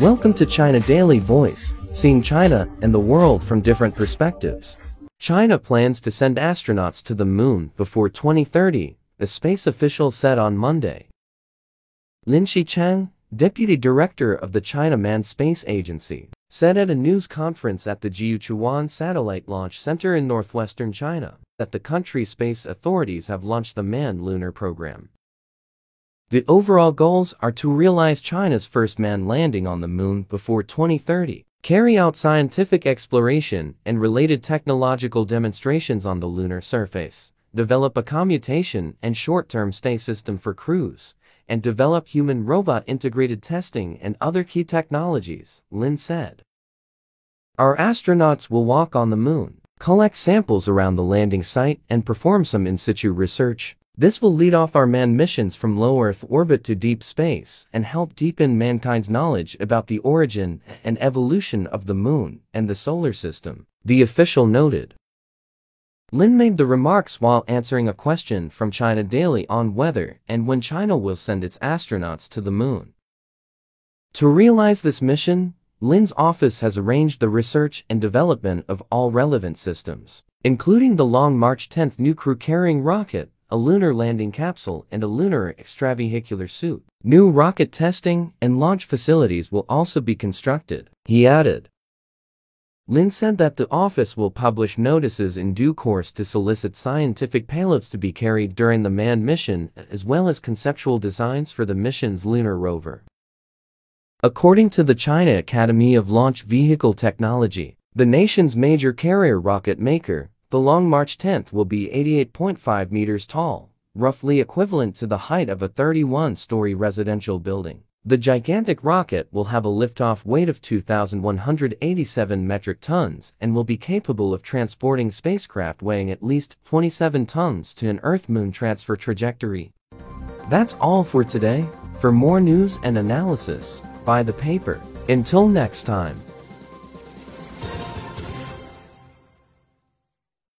Welcome to China Daily Voice, seeing China and the world from different perspectives. China plans to send astronauts to the moon before 2030, a space official said on Monday. Lin Xiqiang, deputy director of the China Manned Space Agency, said at a news conference at the Jiuquan Satellite Launch Center in northwestern China that the country's space authorities have launched the manned lunar program. The overall goals are to realize China's first manned landing on the moon before 2030, carry out scientific exploration and related technological demonstrations on the lunar surface, develop a commutation and short-term stay system for crews, and develop human-robot integrated testing and other key technologies, Lin said. Our astronauts will walk on the moon, collect samples around the landing site and perform some in-situ research, this will lead off our manned missions from low Earth orbit to deep space and help deepen mankind's knowledge about the origin and evolution of the moon and the solar system, the official noted. Lin made the remarks while answering a question from China Daily on whether and when China will send its astronauts to the moon. To realize this mission, Lin's office has arranged the research and development of all relevant systems, including the Long March 10 new crew-carrying rocket a lunar landing capsule, and a lunar extravehicular suit. New rocket testing and launch facilities will also be constructed, he added. Lin said that the office will publish notices in due course to solicit scientific payloads to be carried during the manned mission as well as conceptual designs for the mission's lunar rover. According to the China Academy of Launch Vehicle Technology, the nation's major carrier rocket maker, the Long March 10 will be 88.5 meters tall, roughly equivalent to the height of a 31-story residential building. The gigantic rocket will have a liftoff weight of 2,187 metric tons and will be capable of transporting spacecraft weighing at least 27 tons to an Earth-Moon transfer trajectory. That's all for today. For more news and analysis, buy the paper. Until next time.